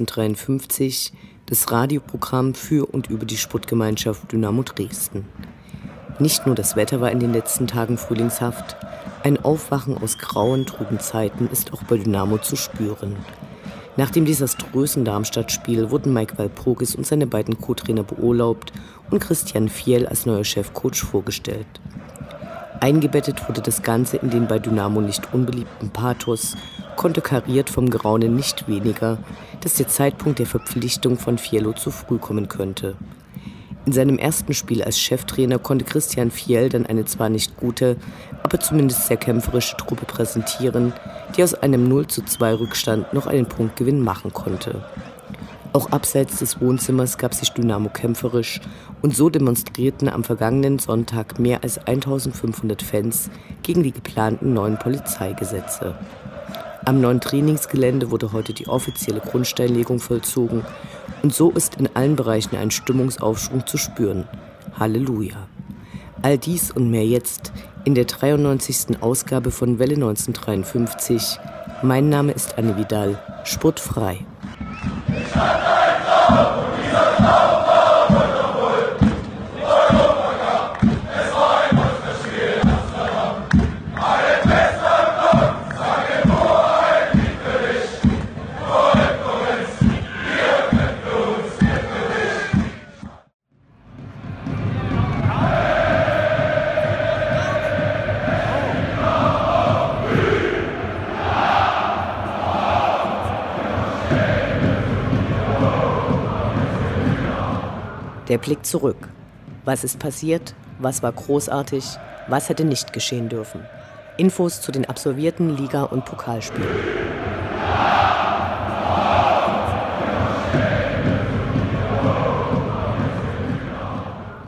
1953, das Radioprogramm für und über die Sportgemeinschaft Dynamo Dresden. Nicht nur das Wetter war in den letzten Tagen frühlingshaft, ein Aufwachen aus grauen, trüben Zeiten ist auch bei Dynamo zu spüren. Nach dem desaströsen Darmstadt-Spiel wurden Mike Walpurgis und seine beiden Co-Trainer beurlaubt und Christian Fiel als neuer Chefcoach vorgestellt. Eingebettet wurde das Ganze in den bei Dynamo nicht unbeliebten Pathos konterkariert vom Geraunen nicht weniger, dass der Zeitpunkt der Verpflichtung von Fiello zu früh kommen könnte. In seinem ersten Spiel als Cheftrainer konnte Christian Fiel dann eine zwar nicht gute, aber zumindest sehr kämpferische Truppe präsentieren, die aus einem 0 zu 2 Rückstand noch einen Punktgewinn machen konnte. Auch abseits des Wohnzimmers gab sich Dynamo kämpferisch und so demonstrierten am vergangenen Sonntag mehr als 1500 Fans gegen die geplanten neuen Polizeigesetze. Am neuen Trainingsgelände wurde heute die offizielle Grundsteinlegung vollzogen und so ist in allen Bereichen ein Stimmungsaufschwung zu spüren. Halleluja. All dies und mehr jetzt in der 93. Ausgabe von Welle 1953. Mein Name ist Anne Vidal, sportfrei. Der Blick zurück. Was ist passiert? Was war großartig? Was hätte nicht geschehen dürfen? Infos zu den absolvierten Liga- und Pokalspielen.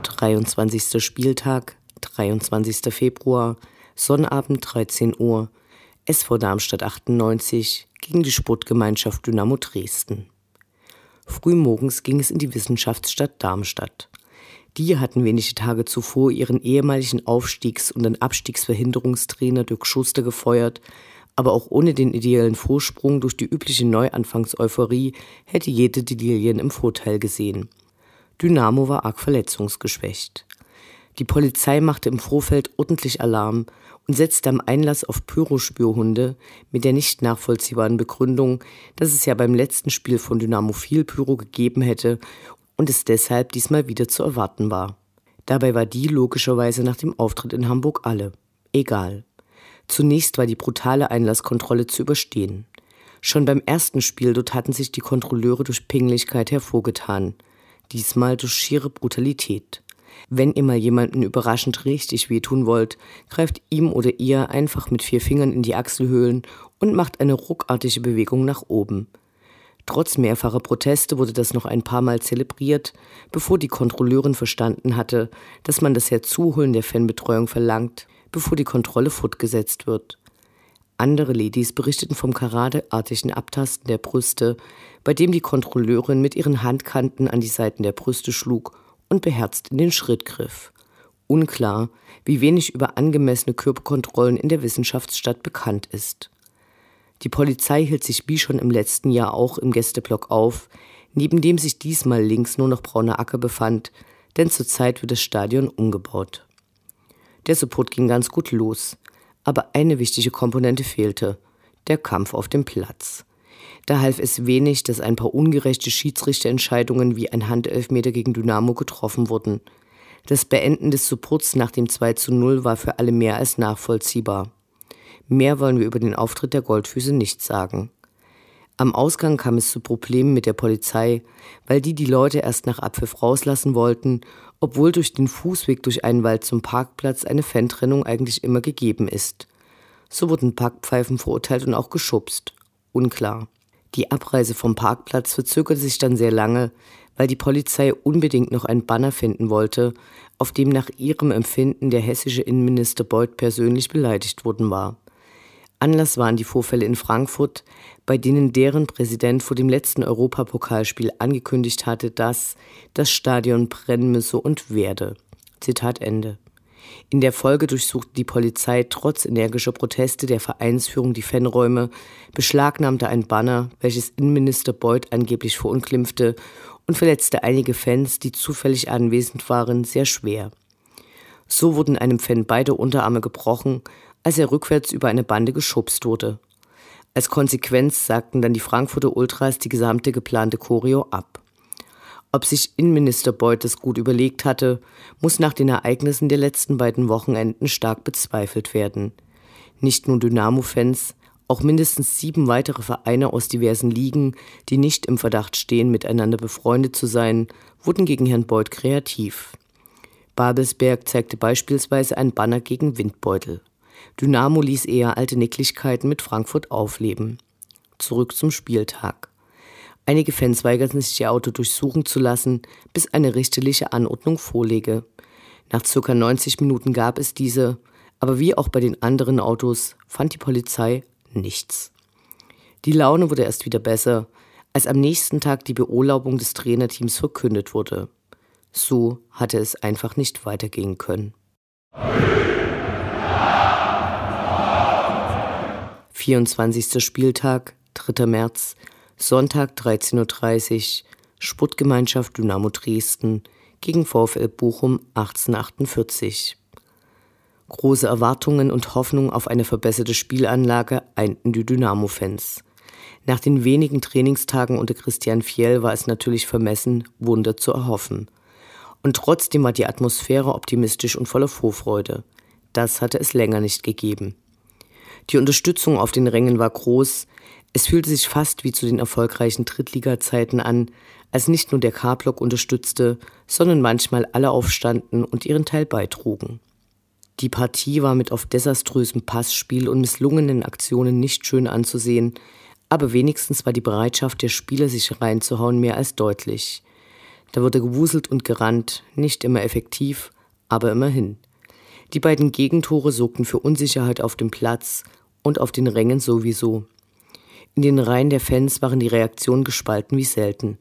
Dreiundzwanzigster Spieltag, 23. Februar, Sonnabend 13 Uhr, SV Darmstadt 98 gegen die Sportgemeinschaft Dynamo Dresden. Frühmorgens ging es in die Wissenschaftsstadt Darmstadt. Die hatten wenige Tage zuvor ihren ehemaligen Aufstiegs- und dann Abstiegsverhinderungstrainer Dirk Schuster gefeuert, aber auch ohne den ideellen Vorsprung durch die übliche Neuanfangseuphorie hätte jede die Lilien im Vorteil gesehen. Dynamo war arg verletzungsgeschwächt. Die Polizei machte im Vorfeld ordentlich Alarm und setzte am Einlass auf Pyrospürhunde mit der nicht nachvollziehbaren Begründung, dass es ja beim letzten Spiel von Dynamo viel Pyro gegeben hätte und es deshalb diesmal wieder zu erwarten war. Dabei war die logischerweise nach dem Auftritt in Hamburg alle. Egal. Zunächst war die brutale Einlasskontrolle zu überstehen. Schon beim ersten Spiel dort hatten sich die Kontrolleure durch Pinglichkeit hervorgetan. Diesmal durch schiere Brutalität. Wenn ihr mal jemanden überraschend richtig wehtun wollt, greift ihm oder ihr einfach mit vier Fingern in die Achselhöhlen und macht eine ruckartige Bewegung nach oben. Trotz mehrfacher Proteste wurde das noch ein paar Mal zelebriert, bevor die Kontrolleurin verstanden hatte, dass man das Herzuholen der Fanbetreuung verlangt, bevor die Kontrolle fortgesetzt wird. Andere Ladies berichteten vom karateartigen Abtasten der Brüste, bei dem die Kontrolleurin mit ihren Handkanten an die Seiten der Brüste schlug und beherzt in den Schritt griff. Unklar, wie wenig über angemessene Körperkontrollen in der Wissenschaftsstadt bekannt ist. Die Polizei hielt sich wie schon im letzten Jahr auch im Gästeblock auf, neben dem sich diesmal links nur noch brauner Acker befand, denn zurzeit wird das Stadion umgebaut. Der Support ging ganz gut los, aber eine wichtige Komponente fehlte, der Kampf auf dem Platz. Da half es wenig, dass ein paar ungerechte Schiedsrichterentscheidungen wie ein Handelfmeter gegen Dynamo getroffen wurden. Das Beenden des Supports nach dem 2 zu 0 war für alle mehr als nachvollziehbar. Mehr wollen wir über den Auftritt der Goldfüße nicht sagen. Am Ausgang kam es zu Problemen mit der Polizei, weil die die Leute erst nach Abpfiff rauslassen wollten, obwohl durch den Fußweg durch einen Wald zum Parkplatz eine Fantrennung eigentlich immer gegeben ist. So wurden Parkpfeifen verurteilt und auch geschubst. Unklar. Die Abreise vom Parkplatz verzögerte sich dann sehr lange, weil die Polizei unbedingt noch einen Banner finden wollte, auf dem nach ihrem Empfinden der hessische Innenminister Beuth persönlich beleidigt worden war. Anlass waren die Vorfälle in Frankfurt, bei denen deren Präsident vor dem letzten Europapokalspiel angekündigt hatte, dass das Stadion brennen müsse und werde. Zitat Ende. In der Folge durchsuchte die Polizei trotz energischer Proteste der Vereinsführung die Fanräume, beschlagnahmte ein Banner, welches Innenminister Beuth angeblich verunglimpfte und verletzte einige Fans, die zufällig anwesend waren, sehr schwer. So wurden einem Fan beide Unterarme gebrochen, als er rückwärts über eine Bande geschubst wurde. Als Konsequenz sagten dann die Frankfurter Ultras die gesamte geplante Choreo ab. Ob sich Innenminister Beuth es gut überlegt hatte, muss nach den Ereignissen der letzten beiden Wochenenden stark bezweifelt werden. Nicht nur Dynamo-Fans, auch mindestens sieben weitere Vereine aus diversen Ligen, die nicht im Verdacht stehen, miteinander befreundet zu sein, wurden gegen Herrn Beuth kreativ. Babelsberg zeigte beispielsweise ein Banner gegen Windbeutel. Dynamo ließ eher alte Nicklichkeiten mit Frankfurt aufleben. Zurück zum Spieltag. Einige Fans weigerten sich, ihr Auto durchsuchen zu lassen, bis eine richterliche Anordnung vorlege. Nach circa 90 Minuten gab es diese, aber wie auch bei den anderen Autos fand die Polizei nichts. Die Laune wurde erst wieder besser, als am nächsten Tag die Beurlaubung des Trainerteams verkündet wurde. So hatte es einfach nicht weitergehen können. 24. Spieltag, 3. März, Sonntag 13.30 Uhr, Sportgemeinschaft Dynamo Dresden gegen VfL Bochum 1848. Große Erwartungen und Hoffnung auf eine verbesserte Spielanlage einten die Dynamo-Fans. Nach den wenigen Trainingstagen unter Christian Fiel war es natürlich vermessen, Wunder zu erhoffen. Und trotzdem war die Atmosphäre optimistisch und voller Vorfreude. Das hatte es länger nicht gegeben. Die Unterstützung auf den Rängen war groß. Es fühlte sich fast wie zu den erfolgreichen Drittliga-Zeiten an, als nicht nur der K-Block unterstützte, sondern manchmal alle aufstanden und ihren Teil beitrugen. Die Partie war mit oft desaströsem Passspiel und misslungenen Aktionen nicht schön anzusehen, aber wenigstens war die Bereitschaft der Spieler, sich reinzuhauen, mehr als deutlich. Da wurde gewuselt und gerannt, nicht immer effektiv, aber immerhin. Die beiden Gegentore sorgten für Unsicherheit auf dem Platz und auf den Rängen sowieso. In den Reihen der Fans waren die Reaktionen gespalten wie selten.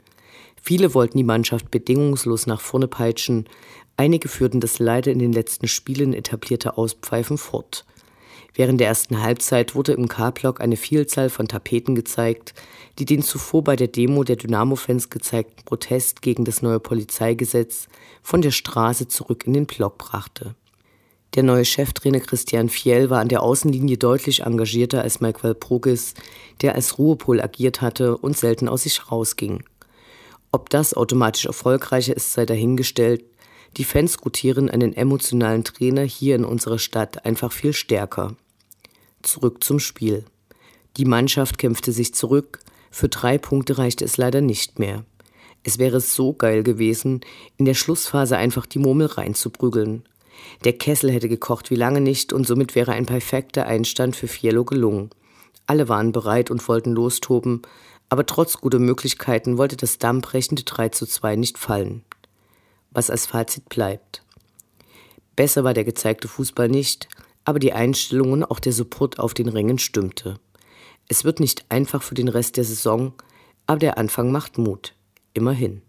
Viele wollten die Mannschaft bedingungslos nach vorne peitschen, Einige führten das leider in den letzten Spielen etablierte Auspfeifen fort. Während der ersten Halbzeit wurde im K-Block eine Vielzahl von Tapeten gezeigt, die den zuvor bei der Demo der Dynamo-Fans gezeigten Protest gegen das neue Polizeigesetz von der Straße zurück in den Block brachte. Der neue Cheftrainer Christian Fiel war an der Außenlinie deutlich engagierter als Mike Walpurgis, der als Ruhepol agiert hatte und selten aus sich rausging. Ob das automatisch erfolgreicher ist, sei dahingestellt, die Fans gutieren einen emotionalen Trainer hier in unserer Stadt einfach viel stärker. Zurück zum Spiel. Die Mannschaft kämpfte sich zurück, für drei Punkte reichte es leider nicht mehr. Es wäre so geil gewesen, in der Schlussphase einfach die Murmel reinzuprügeln. Der Kessel hätte gekocht wie lange nicht und somit wäre ein perfekter Einstand für Fiello gelungen. Alle waren bereit und wollten lostoben, aber trotz guter Möglichkeiten wollte das dammbrechende 3 zu 2 nicht fallen was als Fazit bleibt. Besser war der gezeigte Fußball nicht, aber die Einstellung und auch der Support auf den Rängen stimmte. Es wird nicht einfach für den Rest der Saison, aber der Anfang macht Mut. Immerhin.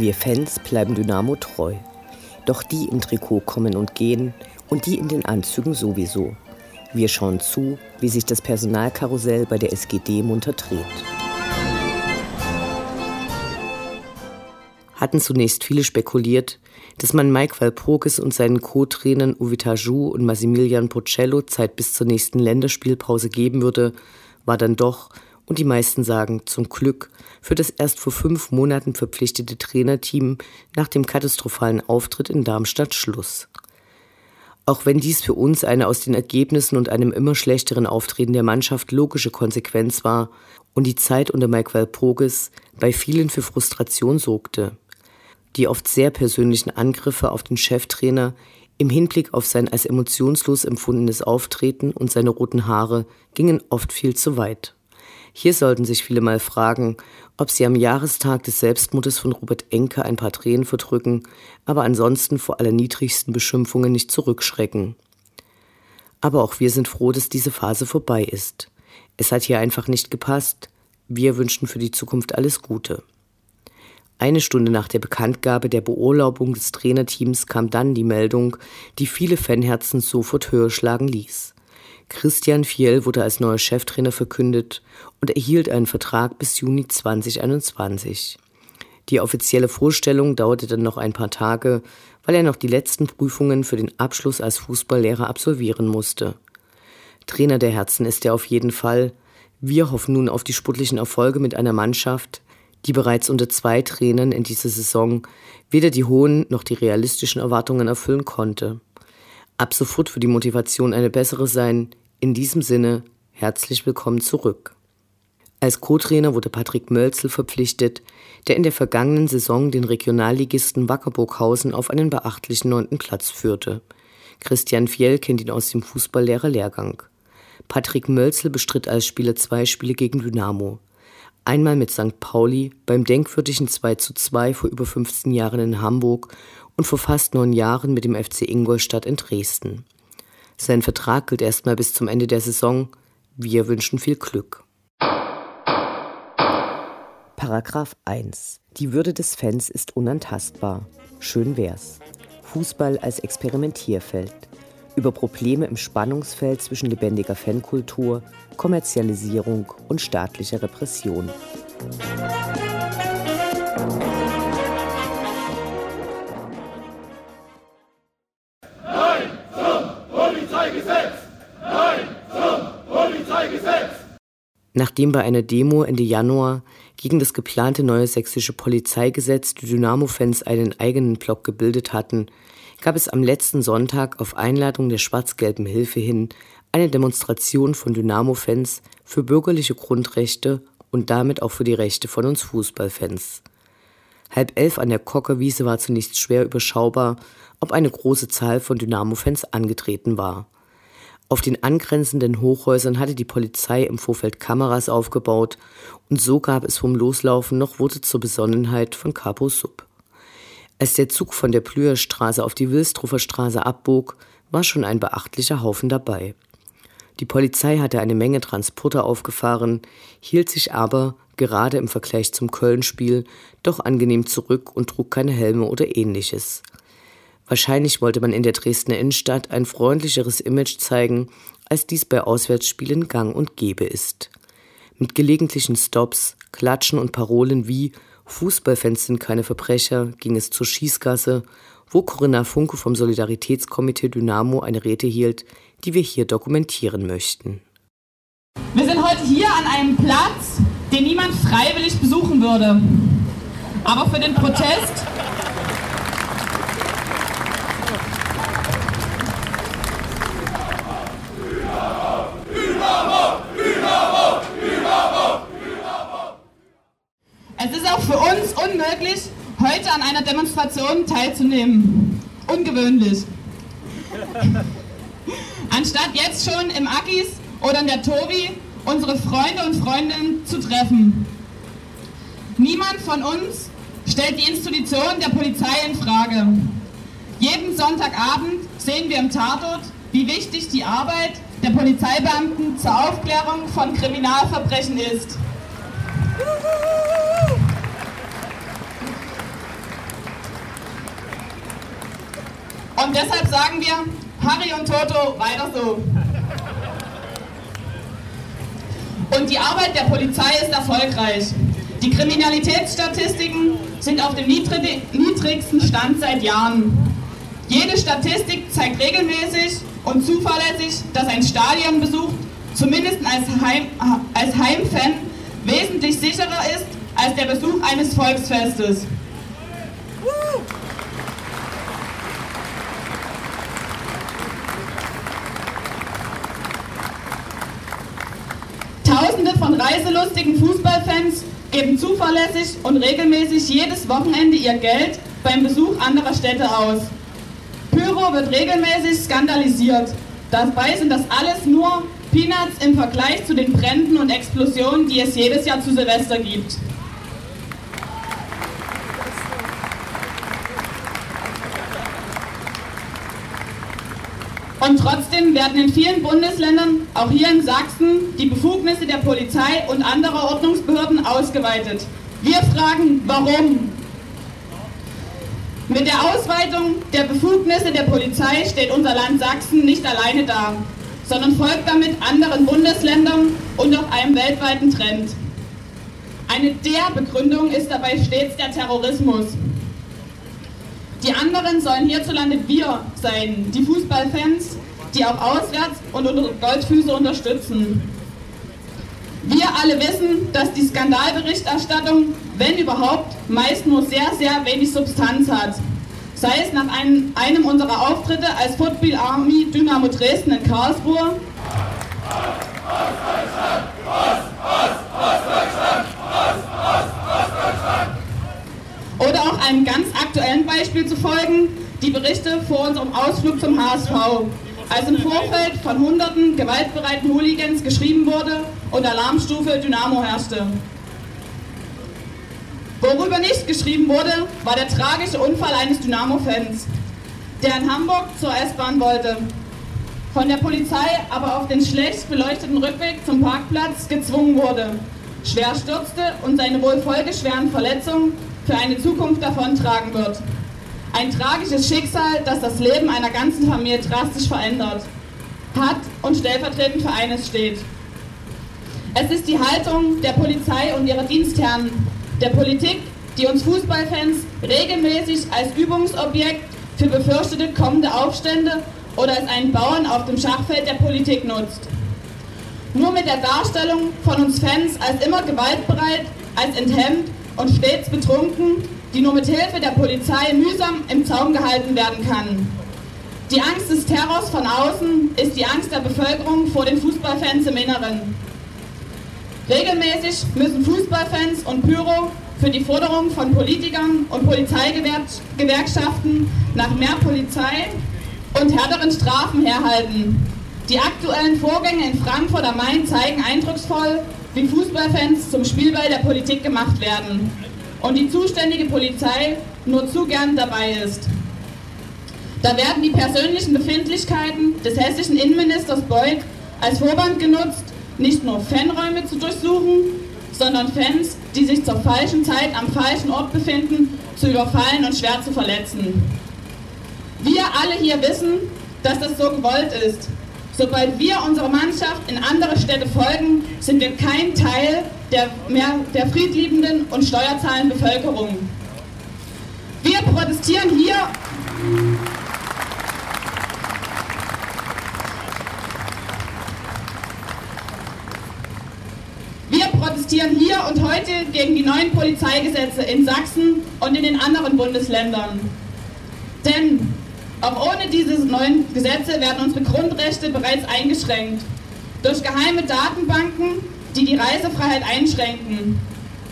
Wir Fans bleiben Dynamo treu. Doch die im Trikot kommen und gehen und die in den Anzügen sowieso. Wir schauen zu, wie sich das Personalkarussell bei der SGD munter dreht. hatten zunächst viele spekuliert, dass man Mike Walpurgis und seinen Co-Trainern Uvita Ju und Massimilian Pocello Zeit bis zur nächsten Länderspielpause geben würde, war dann doch, und die meisten sagen zum Glück, für das erst vor fünf Monaten verpflichtete Trainerteam nach dem katastrophalen Auftritt in Darmstadt Schluss. Auch wenn dies für uns eine aus den Ergebnissen und einem immer schlechteren Auftreten der Mannschaft logische Konsequenz war und die Zeit unter Mike Walpurgis bei vielen für Frustration sorgte. Die oft sehr persönlichen Angriffe auf den Cheftrainer im Hinblick auf sein als emotionslos empfundenes Auftreten und seine roten Haare gingen oft viel zu weit. Hier sollten sich viele mal fragen, ob sie am Jahrestag des Selbstmordes von Robert Enke ein paar Tränen verdrücken, aber ansonsten vor allerniedrigsten Beschimpfungen nicht zurückschrecken. Aber auch wir sind froh, dass diese Phase vorbei ist. Es hat hier einfach nicht gepasst. Wir wünschen für die Zukunft alles Gute. Eine Stunde nach der Bekanntgabe der Beurlaubung des Trainerteams kam dann die Meldung, die viele Fanherzen sofort höher schlagen ließ. Christian Fiel wurde als neuer Cheftrainer verkündet und erhielt einen Vertrag bis Juni 2021. Die offizielle Vorstellung dauerte dann noch ein paar Tage, weil er noch die letzten Prüfungen für den Abschluss als Fußballlehrer absolvieren musste. Trainer der Herzen ist er auf jeden Fall. Wir hoffen nun auf die sportlichen Erfolge mit einer Mannschaft, die bereits unter zwei Trainern in dieser Saison weder die hohen noch die realistischen Erwartungen erfüllen konnte. Ab sofort wird die Motivation eine bessere sein. In diesem Sinne, herzlich willkommen zurück. Als Co-Trainer wurde Patrick Mölzel verpflichtet, der in der vergangenen Saison den Regionalligisten Wackerburghausen auf einen beachtlichen neunten Platz führte. Christian Fiel kennt ihn aus dem Fußballlehrer-Lehrgang. Patrick Mölzel bestritt als Spieler zwei Spiele gegen Dynamo einmal mit St. Pauli beim denkwürdigen 2 zu 2 vor über 15 Jahren in Hamburg und vor fast neun Jahren mit dem FC Ingolstadt in Dresden. Sein Vertrag gilt erstmal bis zum Ende der Saison. Wir wünschen viel Glück. Paragraph 1. Die Würde des Fans ist unantastbar. Schön wär's. Fußball als Experimentierfeld über Probleme im Spannungsfeld zwischen lebendiger Fankultur, Kommerzialisierung und staatlicher Repression. Nachdem bei einer Demo Ende Januar gegen das geplante neue sächsische Polizeigesetz die Dynamo-Fans einen eigenen Block gebildet hatten, gab es am letzten Sonntag auf Einladung der schwarz-gelben Hilfe hin eine Demonstration von Dynamo-Fans für bürgerliche Grundrechte und damit auch für die Rechte von uns Fußballfans. Halb elf an der Kockerwiese war zunächst schwer überschaubar, ob eine große Zahl von Dynamo-Fans angetreten war. Auf den angrenzenden Hochhäusern hatte die Polizei im Vorfeld Kameras aufgebaut und so gab es vom Loslaufen noch Worte zur Besonnenheit von Capo Sub. Als der Zug von der Plüherstraße auf die Wilstrofer Straße abbog, war schon ein beachtlicher Haufen dabei. Die Polizei hatte eine Menge Transporter aufgefahren, hielt sich aber, gerade im Vergleich zum Köln-Spiel, doch angenehm zurück und trug keine Helme oder ähnliches. Wahrscheinlich wollte man in der Dresdner Innenstadt ein freundlicheres Image zeigen, als dies bei Auswärtsspielen gang und gäbe ist. Mit gelegentlichen Stops, Klatschen und Parolen wie Fußballfans sind keine Verbrecher ging es zur Schießgasse, wo Corinna Funke vom Solidaritätskomitee Dynamo eine Rede hielt, die wir hier dokumentieren möchten. Wir sind heute hier an einem Platz, den niemand freiwillig besuchen würde. Aber für den Protest Es ist auch für uns unmöglich, heute an einer Demonstration teilzunehmen. Ungewöhnlich. Anstatt jetzt schon im Akis oder in der Tobi unsere Freunde und Freundinnen zu treffen. Niemand von uns stellt die Institution der Polizei in Frage. Jeden Sonntagabend sehen wir im Tatort, wie wichtig die Arbeit der Polizeibeamten zur Aufklärung von Kriminalverbrechen ist. Und deshalb sagen wir, Harry und Toto, weiter so. Und die Arbeit der Polizei ist erfolgreich. Die Kriminalitätsstatistiken sind auf dem niedrigsten Stand seit Jahren. Jede Statistik zeigt regelmäßig und zuverlässig, dass ein Stadionbesuch zumindest als, Heim, als Heimfan wesentlich sicherer ist als der Besuch eines Volksfestes. Reiselustigen Fußballfans geben zuverlässig und regelmäßig jedes Wochenende ihr Geld beim Besuch anderer Städte aus. Pyro wird regelmäßig skandalisiert. Dabei sind das alles nur Peanuts im Vergleich zu den Bränden und Explosionen, die es jedes Jahr zu Silvester gibt. Und trotzdem werden in vielen Bundesländern, auch hier in Sachsen, die Befugnisse der Polizei und anderer Ordnungsbehörden ausgeweitet. Wir fragen, warum? Mit der Ausweitung der Befugnisse der Polizei steht unser Land Sachsen nicht alleine da, sondern folgt damit anderen Bundesländern und auch einem weltweiten Trend. Eine der Begründungen ist dabei stets der Terrorismus. Die anderen sollen hierzulande wir sein, die Fußballfans, die auch auswärts und unsere Goldfüße unterstützen. Wir alle wissen, dass die Skandalberichterstattung, wenn überhaupt, meist nur sehr, sehr wenig Substanz hat. Sei es nach einem, einem unserer Auftritte als Football Army Dynamo Dresden in Karlsruhe. Oder auch einem ganz aktuellen Beispiel zu folgen, die Berichte vor unserem Ausflug zum HSV, als im Vorfeld von hunderten gewaltbereiten Hooligans geschrieben wurde und Alarmstufe Dynamo herrschte. Worüber nicht geschrieben wurde, war der tragische Unfall eines Dynamo-Fans, der in Hamburg zur S-Bahn wollte, von der Polizei aber auf den schlecht beleuchteten Rückweg zum Parkplatz gezwungen wurde, schwer stürzte und seine wohl folgeschweren Verletzungen für eine Zukunft davontragen wird. Ein tragisches Schicksal, das das Leben einer ganzen Familie drastisch verändert, hat und stellvertretend für eines steht. Es ist die Haltung der Polizei und ihrer Dienstherren, der Politik, die uns Fußballfans regelmäßig als Übungsobjekt für befürchtete kommende Aufstände oder als einen Bauern auf dem Schachfeld der Politik nutzt. Nur mit der Darstellung von uns Fans als immer gewaltbereit, als enthemmt und stets betrunken, die nur mit Hilfe der Polizei mühsam im Zaum gehalten werden kann. Die Angst des Terrors von außen ist die Angst der Bevölkerung vor den Fußballfans im Inneren. Regelmäßig müssen Fußballfans und Pyro für die Forderung von Politikern und Polizeigewerkschaften nach mehr Polizei und härteren Strafen herhalten. Die aktuellen Vorgänge in Frankfurt am Main zeigen eindrucksvoll, wie Fußballfans zum Spielball der Politik gemacht werden und die zuständige Polizei nur zu gern dabei ist. Da werden die persönlichen Befindlichkeiten des hessischen Innenministers Beuth als Vorwand genutzt, nicht nur Fanräume zu durchsuchen, sondern Fans, die sich zur falschen Zeit am falschen Ort befinden, zu überfallen und schwer zu verletzen. Wir alle hier wissen, dass das so gewollt ist Sobald wir unserer Mannschaft in andere Städte folgen, sind wir kein Teil der, mehr, der friedliebenden und steuerzahlenden Bevölkerung. Wir protestieren hier. Wir protestieren hier und heute gegen die neuen Polizeigesetze in Sachsen und in den anderen Bundesländern. Denn auch ohne diese neuen Gesetze werden unsere Grundrechte bereits eingeschränkt. Durch geheime Datenbanken, die die Reisefreiheit einschränken.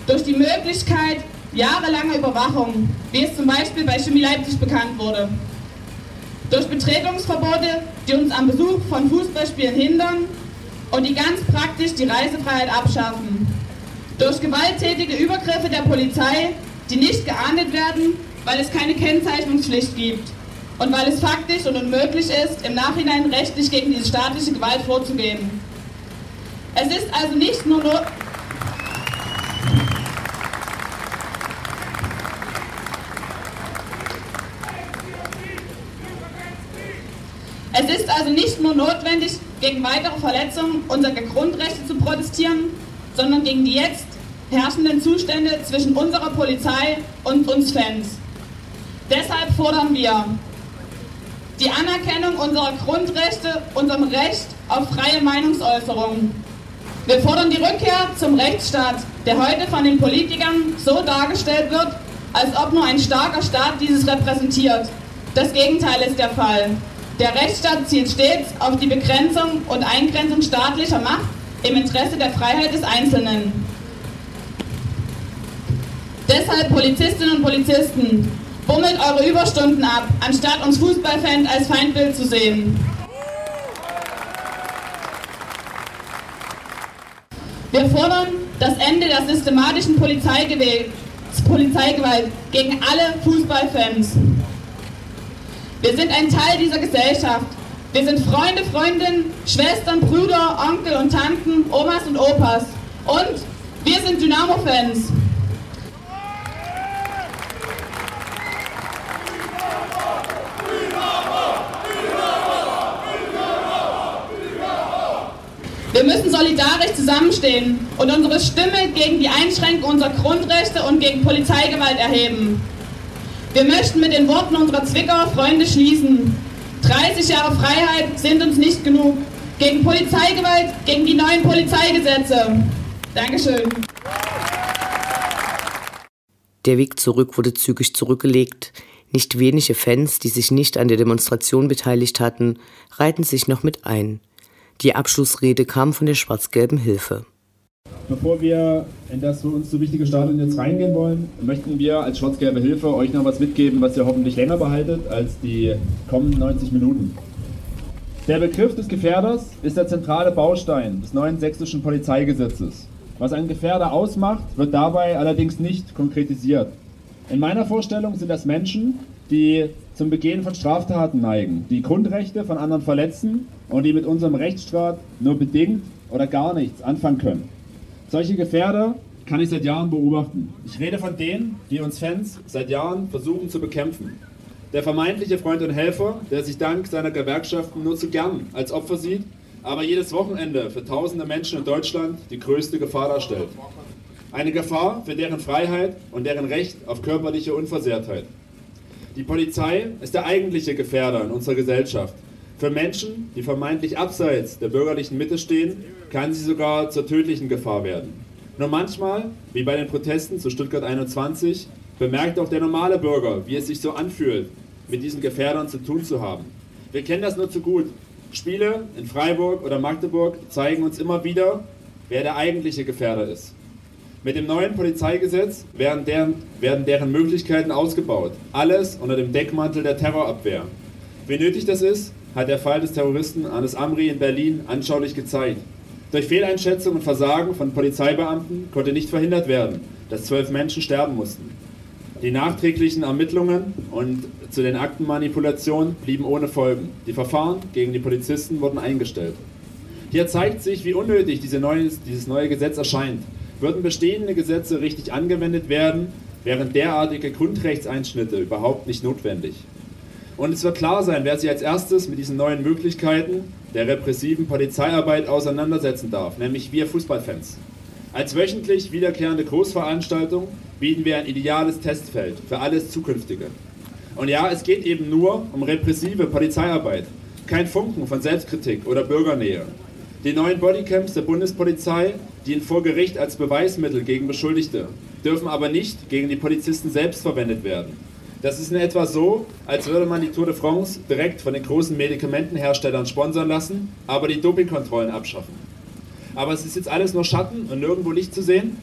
Durch die Möglichkeit jahrelanger Überwachung, wie es zum Beispiel bei Chemie Leipzig bekannt wurde. Durch Betretungsverbote, die uns am Besuch von Fußballspielen hindern und die ganz praktisch die Reisefreiheit abschaffen. Durch gewalttätige Übergriffe der Polizei, die nicht geahndet werden, weil es keine Kennzeichnungspflicht gibt und weil es faktisch und unmöglich ist, im Nachhinein rechtlich gegen diese staatliche Gewalt vorzugehen. Es ist also nicht nur not Es ist also nicht nur notwendig, gegen weitere Verletzungen unserer Grundrechte zu protestieren, sondern gegen die jetzt herrschenden Zustände zwischen unserer Polizei und uns Fans. Deshalb fordern wir die Anerkennung unserer Grundrechte, unserem Recht auf freie Meinungsäußerung. Wir fordern die Rückkehr zum Rechtsstaat, der heute von den Politikern so dargestellt wird, als ob nur ein starker Staat dieses repräsentiert. Das Gegenteil ist der Fall. Der Rechtsstaat zielt stets auf die Begrenzung und Eingrenzung staatlicher Macht im Interesse der Freiheit des Einzelnen. Deshalb Polizistinnen und Polizisten, bummelt eure Überstunden ab, anstatt uns Fußballfans als Feindbild zu sehen. Wir fordern das Ende der systematischen Polizeigewalt gegen alle Fußballfans. Wir sind ein Teil dieser Gesellschaft. Wir sind Freunde, Freundinnen, Schwestern, Brüder, Onkel und Tanten, Omas und Opas. Und wir sind Dynamo-Fans. Wir müssen solidarisch zusammenstehen und unsere Stimme gegen die Einschränkung unserer Grundrechte und gegen Polizeigewalt erheben. Wir möchten mit den Worten unserer Zwickauer Freunde schließen. 30 Jahre Freiheit sind uns nicht genug. Gegen Polizeigewalt, gegen die neuen Polizeigesetze. Dankeschön. Der Weg zurück wurde zügig zurückgelegt. Nicht wenige Fans, die sich nicht an der Demonstration beteiligt hatten, reihten sich noch mit ein. Die Abschlussrede kam von der schwarz-gelben Hilfe. Bevor wir in das für uns so wichtige Stadion jetzt reingehen wollen, möchten wir als schwarz-gelbe Hilfe euch noch was mitgeben, was ihr hoffentlich länger behaltet als die kommenden 90 Minuten. Der Begriff des Gefährders ist der zentrale Baustein des neuen sächsischen Polizeigesetzes. Was einen Gefährder ausmacht, wird dabei allerdings nicht konkretisiert. In meiner Vorstellung sind das Menschen, die zum Begehen von Straftaten neigen, die Grundrechte von anderen verletzen und die mit unserem Rechtsstaat nur bedingt oder gar nichts anfangen können. Solche Gefährder kann ich seit Jahren beobachten. Ich rede von denen, die uns Fans seit Jahren versuchen zu bekämpfen. Der vermeintliche Freund und Helfer, der sich dank seiner Gewerkschaften nur zu gern als Opfer sieht, aber jedes Wochenende für tausende Menschen in Deutschland die größte Gefahr darstellt. Eine Gefahr für deren Freiheit und deren Recht auf körperliche Unversehrtheit. Die Polizei ist der eigentliche Gefährder in unserer Gesellschaft. Für Menschen, die vermeintlich abseits der bürgerlichen Mitte stehen, kann sie sogar zur tödlichen Gefahr werden. Nur manchmal, wie bei den Protesten zu Stuttgart 21, bemerkt auch der normale Bürger, wie es sich so anfühlt, mit diesen Gefährdern zu tun zu haben. Wir kennen das nur zu gut. Spiele in Freiburg oder Magdeburg zeigen uns immer wieder, wer der eigentliche Gefährder ist. Mit dem neuen Polizeigesetz werden deren, werden deren Möglichkeiten ausgebaut. Alles unter dem Deckmantel der Terrorabwehr. Wie nötig das ist, hat der Fall des Terroristen Anis Amri in Berlin anschaulich gezeigt. Durch Fehleinschätzung und Versagen von Polizeibeamten konnte nicht verhindert werden, dass zwölf Menschen sterben mussten. Die nachträglichen Ermittlungen und zu den Aktenmanipulationen blieben ohne Folgen. Die Verfahren gegen die Polizisten wurden eingestellt. Hier zeigt sich, wie unnötig diese neue, dieses neue Gesetz erscheint. Würden bestehende Gesetze richtig angewendet werden, wären derartige Grundrechtseinschnitte überhaupt nicht notwendig. Und es wird klar sein, wer sich als erstes mit diesen neuen Möglichkeiten der repressiven Polizeiarbeit auseinandersetzen darf, nämlich wir Fußballfans. Als wöchentlich wiederkehrende Großveranstaltung bieten wir ein ideales Testfeld für alles Zukünftige. Und ja, es geht eben nur um repressive Polizeiarbeit, kein Funken von Selbstkritik oder Bürgernähe. Die neuen Bodycams der Bundespolizei dienen vor Gericht als Beweismittel gegen Beschuldigte, dürfen aber nicht gegen die Polizisten selbst verwendet werden. Das ist in etwa so, als würde man die Tour de France direkt von den großen Medikamentenherstellern sponsern lassen, aber die Dopingkontrollen abschaffen. Aber es ist jetzt alles nur Schatten und nirgendwo Licht zu sehen?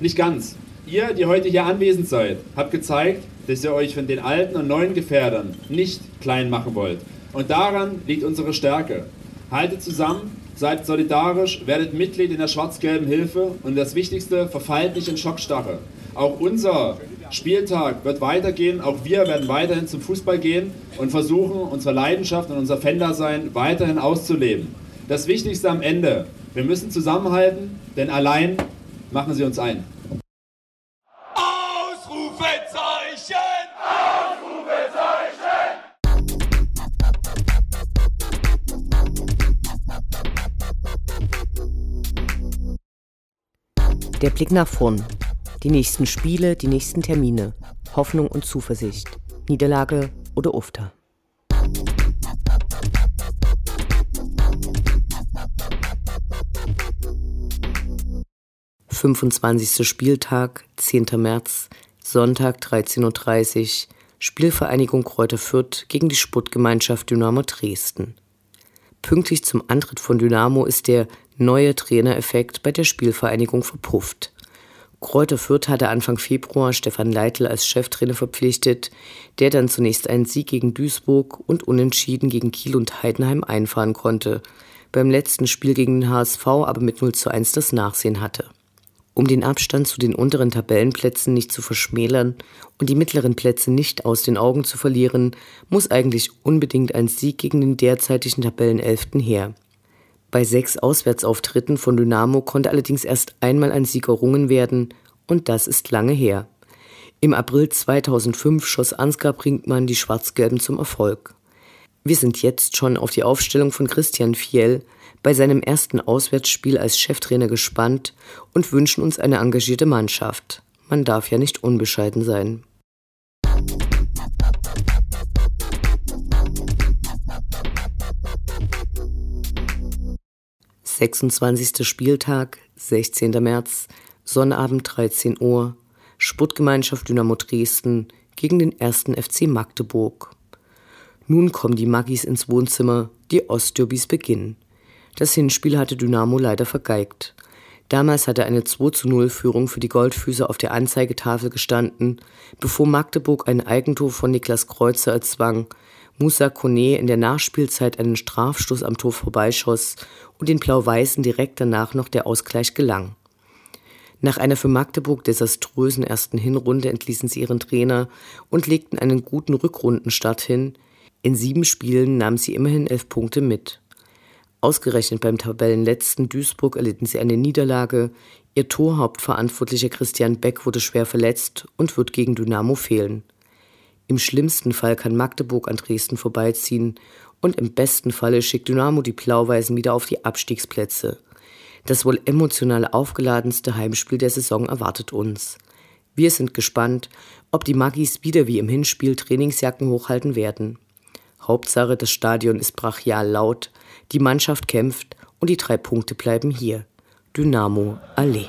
Nicht ganz. Ihr, die heute hier anwesend seid, habt gezeigt, dass ihr euch von den alten und neuen Gefährdern nicht klein machen wollt. Und daran liegt unsere Stärke. Haltet zusammen, seid solidarisch, werdet Mitglied in der schwarz-gelben Hilfe und das Wichtigste, verfallt nicht in Schockstarre. Auch unser Spieltag wird weitergehen, auch wir werden weiterhin zum Fußball gehen und versuchen, unsere Leidenschaft und unser Fan-Dasein weiterhin auszuleben. Das Wichtigste am Ende, wir müssen zusammenhalten, denn allein machen sie uns ein. Der Blick nach vorn. Die nächsten Spiele, die nächsten Termine. Hoffnung und Zuversicht. Niederlage oder Ufter. Fünfundzwanzigster Spieltag, 10. März, Sonntag 13.30 Uhr, Spielvereinigung Kräuter Fürth gegen die Sportgemeinschaft Dynamo Dresden. Pünktlich zum Antritt von Dynamo ist der Neuer Trainereffekt bei der Spielvereinigung verpufft. Kräuter Fürth hatte Anfang Februar Stefan Leitl als Cheftrainer verpflichtet, der dann zunächst einen Sieg gegen Duisburg und Unentschieden gegen Kiel und Heidenheim einfahren konnte, beim letzten Spiel gegen den HSV aber mit 0 zu 1 das Nachsehen hatte. Um den Abstand zu den unteren Tabellenplätzen nicht zu verschmälern und die mittleren Plätze nicht aus den Augen zu verlieren, muss eigentlich unbedingt ein Sieg gegen den derzeitigen Tabellenelften her. Bei sechs Auswärtsauftritten von Dynamo konnte allerdings erst einmal ein Sieg errungen werden, und das ist lange her. Im April 2005 schoss Ansgar Brinkmann die Schwarz-Gelben zum Erfolg. Wir sind jetzt schon auf die Aufstellung von Christian Fiel bei seinem ersten Auswärtsspiel als Cheftrainer gespannt und wünschen uns eine engagierte Mannschaft. Man darf ja nicht unbescheiden sein. 26. Spieltag, 16. März, Sonnabend 13 Uhr, Sportgemeinschaft Dynamo Dresden gegen den 1. FC Magdeburg. Nun kommen die Maggis ins Wohnzimmer, die Ostderbys beginnen. Das Hinspiel hatte Dynamo leider vergeigt. Damals hatte eine 2 zu 0 Führung für die Goldfüße auf der Anzeigetafel gestanden, bevor Magdeburg ein Eigentor von Niklas Kreuzer erzwang Musa Kone in der Nachspielzeit einen Strafstoß am Tor vorbeischoss und den Blau-Weißen direkt danach noch der Ausgleich gelang. Nach einer für Magdeburg desaströsen ersten Hinrunde entließen sie ihren Trainer und legten einen guten Rückrundenstart hin. In sieben Spielen nahmen sie immerhin elf Punkte mit. Ausgerechnet beim Tabellenletzten Duisburg erlitten sie eine Niederlage. Ihr Torhauptverantwortlicher Christian Beck wurde schwer verletzt und wird gegen Dynamo fehlen. Im schlimmsten Fall kann Magdeburg an Dresden vorbeiziehen und im besten Falle schickt Dynamo die Blau-Weißen wieder auf die Abstiegsplätze. Das wohl emotional aufgeladenste Heimspiel der Saison erwartet uns. Wir sind gespannt, ob die Magis wieder wie im Hinspiel Trainingsjacken hochhalten werden. Hauptsache, das Stadion ist brachial laut, die Mannschaft kämpft und die drei Punkte bleiben hier. Dynamo Allee.